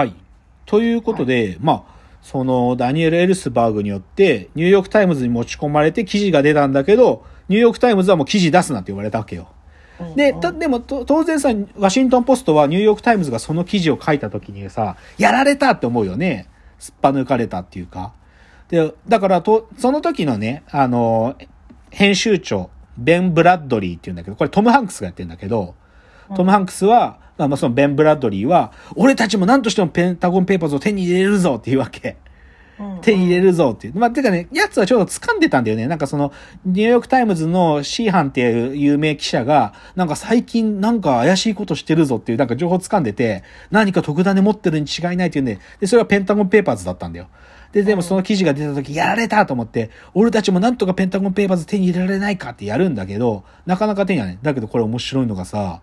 はい。ということで、まあ、そのダニエル・エルスバーグによって、ニューヨークタイムズに持ち込まれて記事が出たんだけど、ニューヨークタイムズはもう記事出すなって言われたわけよ。で、たでもと当然さ、ワシントンポストはニューヨークタイムズがその記事を書いた時にさ、やられたって思うよね。すっぱ抜かれたっていうか。で、だからと、その時のね、あの、編集長、ベン・ブラッドリーっていうんだけど、これトム・ハンクスがやってるんだけど、トム・ハンクスは、まあまあそのベン・ブラッドリーは、俺たちも何としてもペンタゴン・ペーパーズを手に入れるぞっていうわけ。手に入れるぞっていう。まあ、てかね、やつはちょうど掴んでたんだよね。なんかその、ニューヨークタイムズのシーハンっていう有名記者が、なんか最近なんか怪しいことしてるぞっていうなんか情報掴んでて、何か特ダネ持ってるに違いないっていうんで、で、それはペンタゴンペーパーズだったんだよ。で、でもその記事が出た時、やられたと思って、俺たちもなんとかペンタゴンペーパーズ手に入れられないかってやるんだけど、なかなか手にはね、だけどこれ面白いのがさ、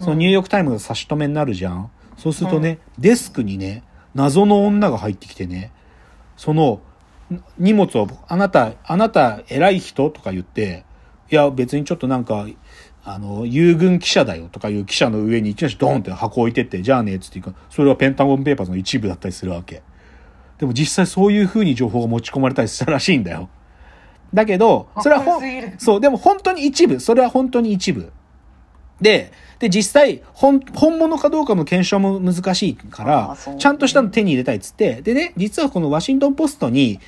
そのニューヨークタイムズが差し止めになるじゃん。そうするとね、デスクにね、謎の女が入ってきてね、その、荷物を、あなた、あなた偉い人？とか言って、いや別にちょっとなんか、あの、遊軍記者だよとかいう記者の上にいきなりドーンって箱置いてって、じゃあね、つって言うか、それはペンタゴンペーパーズの一部だったりするわけ。でも実際そういう風に情報が持ち込まれたりしたらしいんだよ。だけど、それはほんそう、でも本当に一部、それは本当に一部。で、で、実際、本、本物かどうかの検証も難しいかあらーそう、ちゃんとしたの手に入れたいっつって、でね、実はこのワシントンポストに、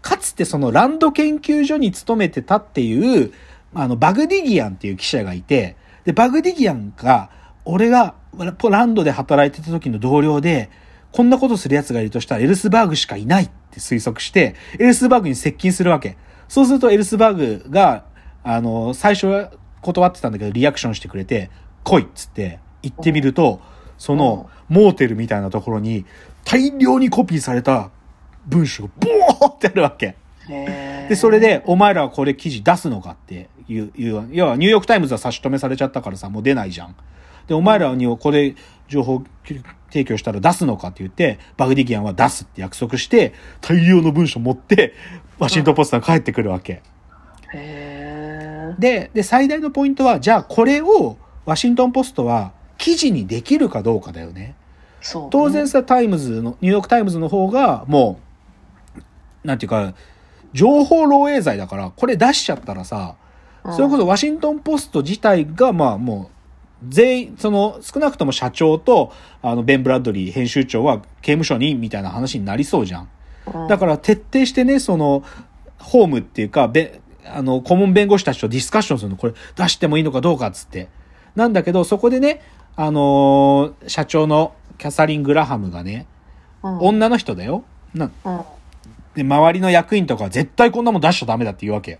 かつてそのランド研究所に勤めてたっていう、あの、バグディギアンっていう記者がいて、で、バグディギアンが、俺がランドで働いてた時の同僚で、こんなことする奴がいるとしたらエルスバーグしかいないって推測して、エルスバーグに接近するわけ。そうするとエルスバーグが、あの、最初は断ってたんだけど、リアクションしてくれて、来いっつって行ってみると、その、モーテルみたいなところに、大量にコピーされた文書がボーってあるわけ。で、それで、お前らはこれ記事出すのかっていう、いう、要はニューヨークタイムズは差し止めされちゃったからさ、もう出ないじゃん。で、お前らにこれ情報提供したら出すのかって言って、バグディキアンは出すって約束して、大量の文書持って、ワシントンポストに帰ってくるわけ。へーで、で、最大のポイントは、じゃあこれをワシントンポストは記事にできるかどうかだよね。そう当然さ、タイムズの、ニューヨークタイムズの方が、もう、なんていうか、情報漏洩罪だから、これ出しちゃったらさ、それこそワシントンポスト自体が、まあもう、全員、その、少なくとも社長と、あの、ベン・ブラッドリー編集長は刑務所に、みたいな話になりそうじゃん。うんだから徹底してね、その、ホームっていうか、べ、あの、顧問弁護士たちとディスカッションするの、これ出してもいいのかどうかっつって。なんだけど、そこでね、あのー社長のキャサリン・グラハムがね、うん女の人だよ。な、うんで、周りの役員とかは絶対こんなもん出しちゃダメだって言うわけ。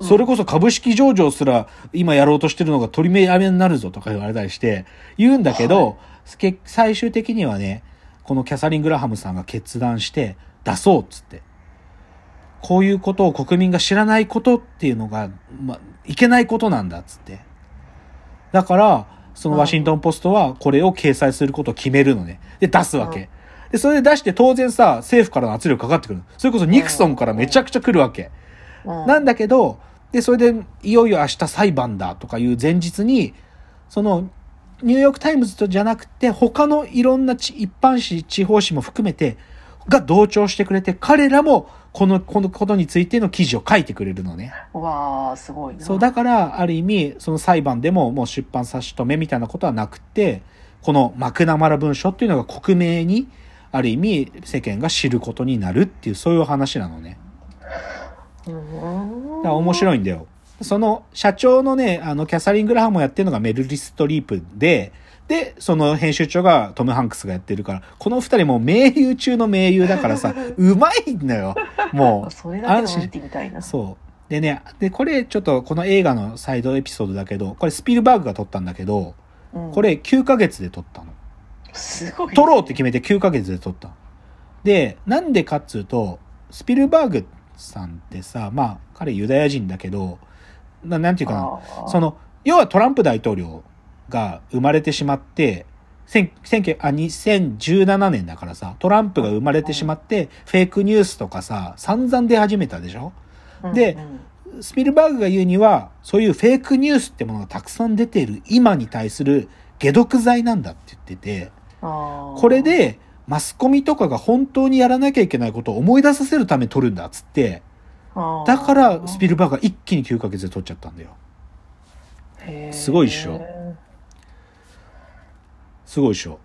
それこそ株式上場すら今やろうとしてるのが取り目やめになるぞとか言われたりして言うんだけど、け最終的にはね、このキャサリン・グラハムさんが決断して出そうっつって。こういうことを国民が知らないことっていうのが、ま、いけないことなんだっつって。だから、そのワシントンポストはこれを掲載することを決めるのね。で、出すわけ。で、それで出して当然さ、政府からの圧力かかってくる。それこそニクソンからめちゃくちゃ来るわけ。うんなんだけど、で、それで、いよいよ明日裁判だとかいう前日に、その、ニューヨークタイムズとじゃなくて、他のいろんなち一般紙、地方紙も含めて、が同調してくれて、彼らも、この、このことについての記事を書いてくれるのね。うわーすごいなそう、だから、ある意味、その裁判でももう出版差し止めみたいなことはなくて、このマクナマラ文書っていうのが克明に、ある意味、世間が知ることになるっていう、そういう話なのね。うんだから面白いんだよ。その社長のね、あの、キャサリン・グラハムをやってるのがメルリストリープで、で、その編集長がトム・ハンクスがやってるから、この二人もう名優中の名優だからさ、うまいんだよ。もう。それだけ見てみたいなそう。でね、で、これちょっとこの映画のサイドエピソードだけど、これスピルバーグが撮ったんだけど、うんこれ9ヶ月で撮ったの。すごい撮ろうって決めて9ヶ月で撮った。で、なんでかっつうと、スピルバーグさんってさ、まあ、彼ユダヤ人だけど、ななんていうかな、その、要はトランプ大統領が生まれてしまって、千19あ2017年だからさ、トランプが生まれてしまって、フェイクニュースとかさ、散々出始めたでしょ？でうん。スピルバーグが言うには、そういうフェイクニュースってものがたくさん出ている今に対する解毒剤なんだって言ってて、これでマスコミとかが本当にやらなきゃいけないことを思い出させるために撮るんだっつって、だからスピルバーグが一気に9ヶ月で撮っちゃったんだよ。すごいっしょすごいでしょ。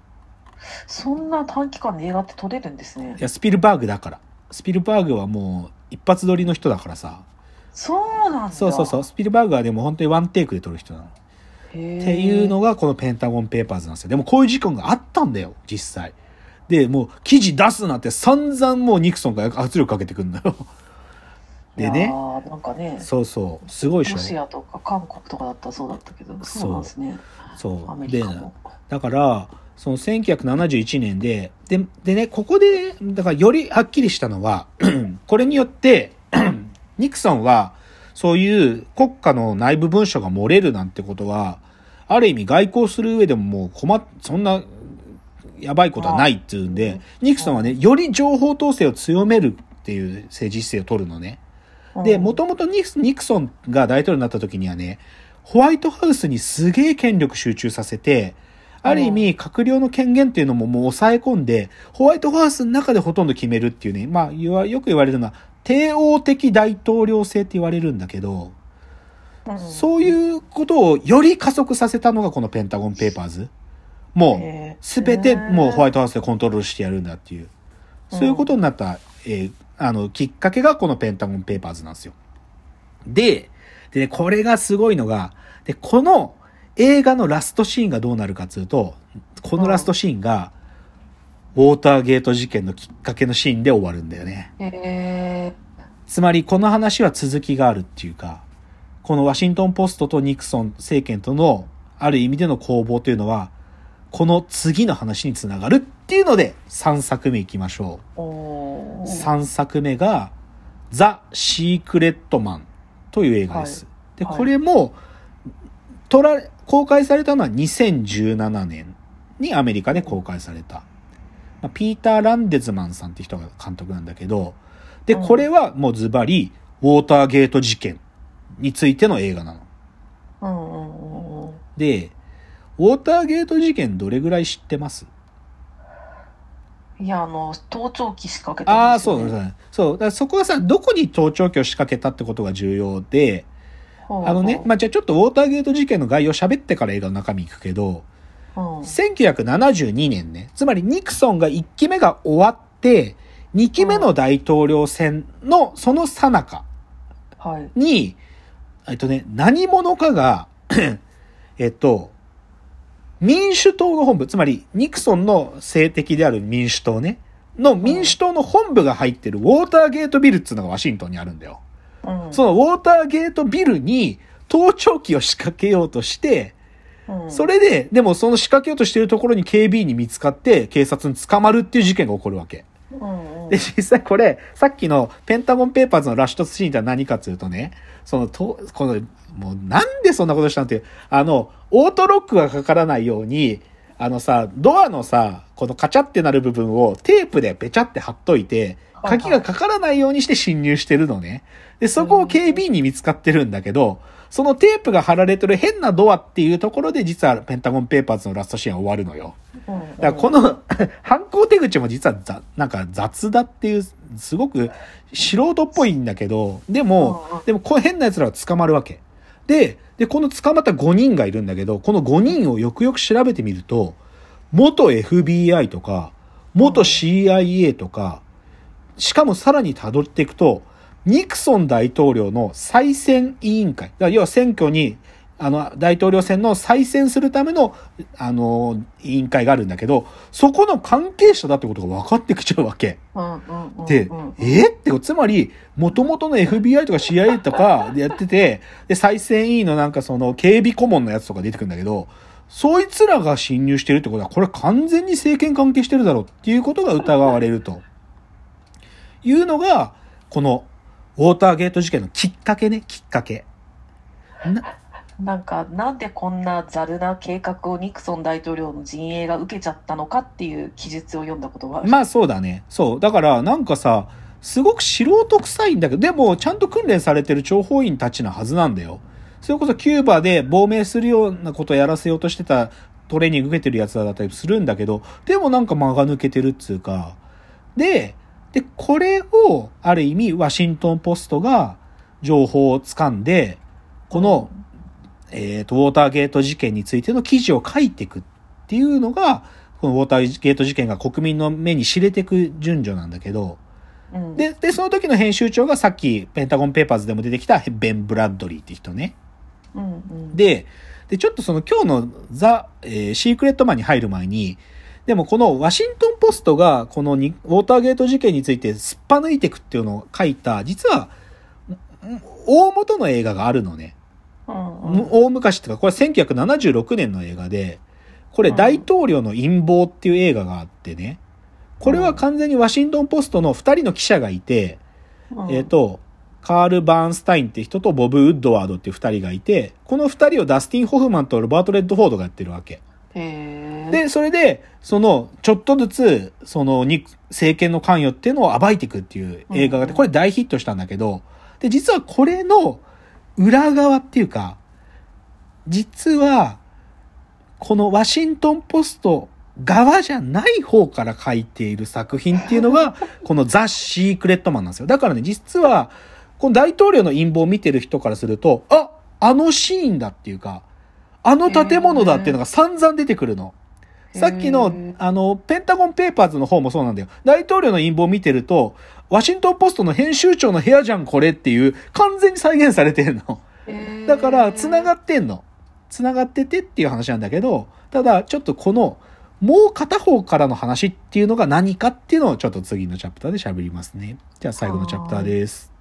そんな短期間で映画って撮れるんですねいや、スピルバーグだから。スピルバーグはもう一発撮りの人だからさ。そうなんだそうそうそう。スピルバーグはでも本当にワンテイクで撮る人なの。っていうのがこのペンタゴンペーパーズなんですよ。でもこういう事件があったんだよ、実際。で、もう記事出すなって散々もうニクソンが圧力かけてくんだよ。でね。ーなんかねそうそう。すごい。ロシアとか韓国とかだったらそうだったけどそうなんですねアそう。でだから、その1971年で、で、でね、ここで、だからよりはっきりしたのは、これによって、ニクソンは、そういう国家の内部文書が漏れるなんてことは、ある意味外交する上でももう困っ、そんな、やばいことはないっていうんで、ニクソンはね、より情報統制を強めるっていう政治姿勢を取るのね。で、もともとニニクソンが大統領になった時にはね、ホワイトハウスにすげえ権力集中させて、ある意味、閣僚の権限っていうのももう抑え込んで、ホワイトハウスの中でほとんど決めるっていうね、まあ、よく言われるのは、帝王的大統領制って言われるんだけど、うん。そういうことをより加速させたのがこのペンタゴンペーパーズ。もう、すべてもうホワイトハウスでコントロールしてやるんだっていう、そういうことになった、えーあの、きっかけがこのペンタゴンペーパーズなんですよ。で、でね、これがすごいのが、で、この映画のラストシーンがどうなるかっていうと、このラストシーンが、ウォーターゲート事件のきっかけのシーンで終わるんだよね。へつまりこの話は続きがあるっていうか、このワシントンポストとニクソン政権とのある意味での攻防というのは、この次の話につながるっていうので3作目いきましょう。ー3作目が、ザ・シークレットマンという映画です。で、はいこれも、撮られ、公開されたのは2017年にアメリカで公開された。まあピーター・ランデズマンさんって人が監督なんだけど、で、うんこれはもうズバリ、ウォーターゲート事件についての映画なの。うんうんうんうんで、ウォーターゲート事件どれぐらい知ってます？いやあの盗聴器仕掛けたああ、んですよ、そうだね、ね。そう。だそこはさ、どこに盗聴器を仕掛けたってことが重要で、ほうほう。あのね、まあ、じゃあちょっとウォーターゲート事件の概要を喋ってから映画の中身行くけど、うん。1972年ね、つまりニクソンが1期目が終わって、2期目の大統領選のその最中はい。に、えっとね、何者かが、えっと、民主党の本部、つまりニクソンの政敵である民主党ね、の民主党の本部が入ってるウォーターゲートビルっていうのがワシントンにあるんだよ。うんそのウォーターゲートビルに盗聴器を仕掛けようとして、うんそれで、でもその仕掛けようとしてるところに警備員に見つかって警察に捕まるっていう事件が起こるわけ。うんうんで、実際これ、さっきのペンタゴンペーパーズのラッシュトシーンって何かっていうとね、その、と、この、もうなんでそんなことしたのっていう、あの、オートロックがかからないように、あのさ、ドアのさ、このカチャってなる部分をテープでペチャって貼っといて、鍵がかからないようにして侵入してるのね。で、そこを警備員に見つかってるんだけど、そのテープが貼られてる変なドアっていうところで実はペンタゴンペーパーズのラストシーンは終わるのよ。だからこの 犯行手口も実はざなんか雑だっていう、すごく素人っぽいんだけど、でもでもこう変な奴らは捕まるわけ。で、で、この捕まった5人がいるんだけど、この5人をよくよく調べてみると、元 FBI とか、元 CIA とか、しかもさらに辿っていくと、ニクソン大統領の再選委員会。要は選挙に、あの、大統領選の再選するための、あの、委員会があるんだけど、そこの関係者だってことが分かってきちゃうわけ。うんうんうんうんで、えって、つまり、元々の FBI とか CIA とかでやってて、で、再選委員のなんかその警備顧問のやつとか出てくるんだけど、そいつらが侵入してるってことは、これ完全に政権関係してるだろうっていうことが疑われると。いうのが、この、ウォーターゲート事件のきっかけね、きっかけ。ななんかなんでこんなざるな計画をニクソン大統領の陣営が受けちゃったのかっていう記述を読んだことがある。まあそうだね。そう。だからなんかさ、すごく素人臭いんだけど、でもちゃんと訓練されてる諜報員たちのはずなんだよ。それこそキューバで亡命するようなことをやらせようとしてたトレーニング受けてるやつだったりするんだけど、でもなんか間が抜けてるっつうか、で、で、これを、ある意味、ワシントンポストが情報を掴んで、この、えっ、と、ウォーターゲート事件についての記事を書いていくっていうのが、このウォーターゲート事件が国民の目に知れていく順序なんだけど、うん、で、で、その時の編集長がさっきペンタゴンペーパーズでも出てきたベン・ブラッドリーって人ね。うんうん、で、で、ちょっとその今日のザ・えーシークレットマンに入る前に、でもこのワシントンポストがこのにウォーターゲート事件についてすっぱ抜いていくっていうのを書いた、実は、ん大元の映画があるのね。大昔っていうか、これ1976年の映画で、これうん。大統領の陰謀っていう映画があってね、これは完全にワシントンポストの二人の記者がいて、うん。えっ、と、カール・バーンスタインって人とボブ・ウッドワードっていう二人がいて、この二人をダスティン・ホフマンとロバート・レッドフォードがやってるわけ。で、それで、その、ちょっとずつ、その、に、政権の関与っていうのを暴いていくっていう映画があって、うん。これ大ヒットしたんだけど、で、実はこれの裏側っていうか、実は、このワシントンポスト側じゃない方から書いている作品っていうのが、このザ・シークレットマンなんですよ。だからね、実は、この大統領の陰謀を見てる人からすると、あ、あのシーンだっていうか、あの建物だっていうのが散々出てくるの。さっきのあの、ペンタゴンペーパーズの方もそうなんだよ。大統領の陰謀を見てると、ワシントンポストの編集長の部屋じゃん、これっていう、完全に再現されてるの。だから、繋がってんの。繋がっててっていう話なんだけど、ただ、ちょっとこの、もう片方からの話っていうのが何かっていうのをちょっと次のチャプターで喋りますね。じゃあ最後のチャプターです。